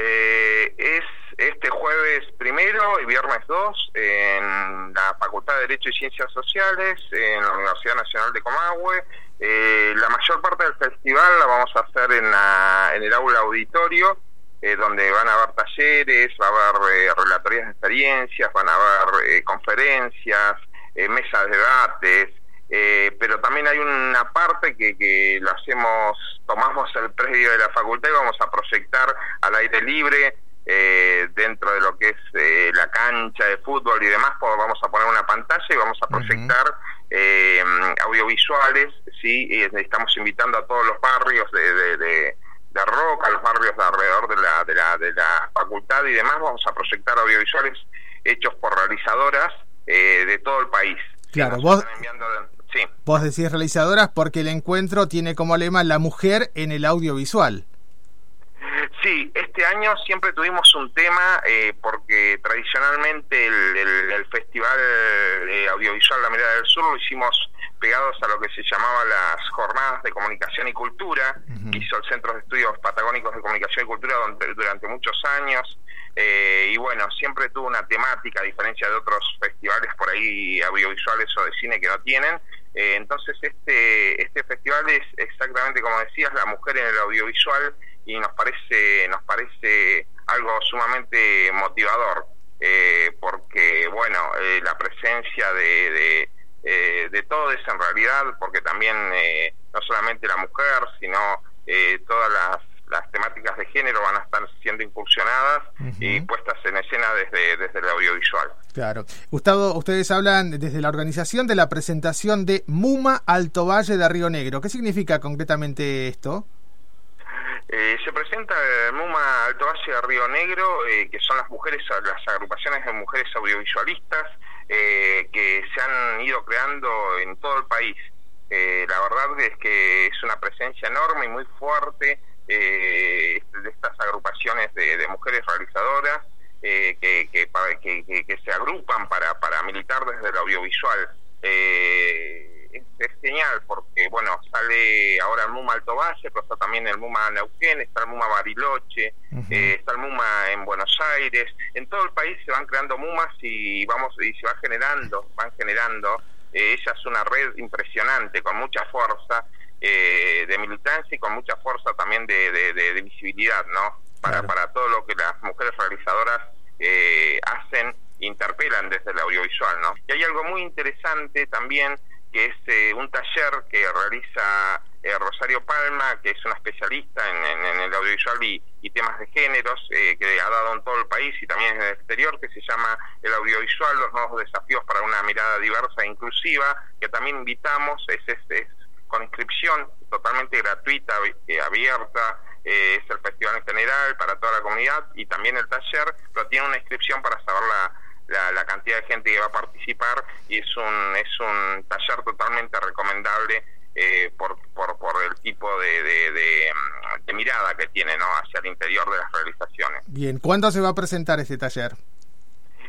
Eh, es este jueves primero y viernes 2 en la Facultad de Derecho y Ciencias Sociales, en la Universidad Nacional de Comahue. Eh, la mayor parte del festival la vamos a hacer en, en el aula auditorio, eh, donde van a haber talleres, va a haber eh, relatorías de experiencias, van a haber conferencias, mesas de debates, pero también hay una parte que, que lo hacemos, tomamos el predio de la facultad y vamos a proyectar al aire libre eh, dentro de lo que es eh, la cancha de fútbol y demás, pues vamos a poner una pantalla y vamos a proyectar eh, audiovisuales, ¿sí? Y estamos invitando a todos los barrios de, de, de, de Roca, los barrios de alrededor de la, de, la, de la facultad y demás, vamos a proyectar audiovisuales hechos por realizadoras de todo el país. Claro, vos, sí. vos decís realizadoras porque el encuentro tiene como lema la mujer en el audiovisual. Sí, este año siempre tuvimos un tema eh, porque tradicionalmente el, Festival eh, Audiovisual La Mirada del Sur lo hicimos pegados a lo que se llamaba las Jornadas de Comunicación y Cultura, hizo el Centro de Estudios Patagónicos de Comunicación y Cultura durante, muchos años, eh, y bueno, siempre tuvo una temática, a diferencia de otros festivales por ahí audiovisuales o de cine que no tienen, entonces este, este festival es exactamente como decías, la mujer en el audiovisual, y nos parece nos parece algo sumamente motivador eh, porque bueno eh, la presencia de, de, eh, de todos en realidad porque también no solamente la mujer sino todas las, las temáticas de género van a estar siendo incursionadas y puestas en escena desde, desde el audiovisual. Claro. Gustavo, ustedes hablan desde la organización de la presentación de MUMA Alto Valle de Río Negro. ¿Qué significa concretamente esto? Eh, se presenta MUMA Alto Valle de Río Negro, eh, que son las mujeres, las agrupaciones de mujeres audiovisualistas eh, que se han ido creando en todo el país. la verdad es que es una presencia enorme y muy fuerte de estas agrupaciones de, mujeres realizadoras que, que, que, que, se agrupan para, para militar desde el audiovisual. Eh, es, genial porque, bueno, sale ahora el MUMA Alto Valle, pero está también el MUMA Neuquén, está el MUMA Bariloche, eh, está el MUMA en Buenos Aires. En todo el país se van creando MUMAs y vamos y se va generando, van generando. Eh, ella es una red impresionante, con mucha fuerza eh, de militancia y con mucha fuerza también de, de, visibilidad, ¿no? Para, para todo lo que las mujeres realizadoras eh, hacen interpelan desde el audiovisual, ¿no? Y hay algo muy interesante también que es eh, un taller que realiza eh, Rosario Palma, que es una especialista en, el audiovisual y, temas de géneros, eh, que ha dado en todo el país y también en el exterior, que se llama El audiovisual, los nuevos desafíos para una mirada diversa e inclusiva, que también invitamos, es, es, con inscripción totalmente gratuita, abierta, es el festival en general para toda la comunidad y también el taller, pero tiene una inscripción para saber la la, cantidad de gente que va a participar y es un, es un taller totalmente recomendable eh, por, por, por, el tipo de, de, mirada que tiene ¿no? hacia el interior de las realizaciones. Bien, ¿cuándo se va a presentar este taller?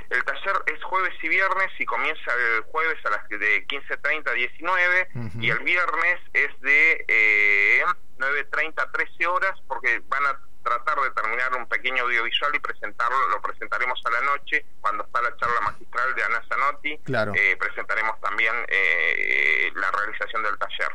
El taller es jueves y viernes y comienza el jueves a las de 15.30 a 19 y el viernes es de eh, 9.30 a 13 horas porque van a tratar de terminar un pequeño audiovisual y presentarlo, lo presentaremos a la noche cuando está la charla magistral de Ana Zanotti. Claro. Eh, presentaremos también eh, la realización del taller.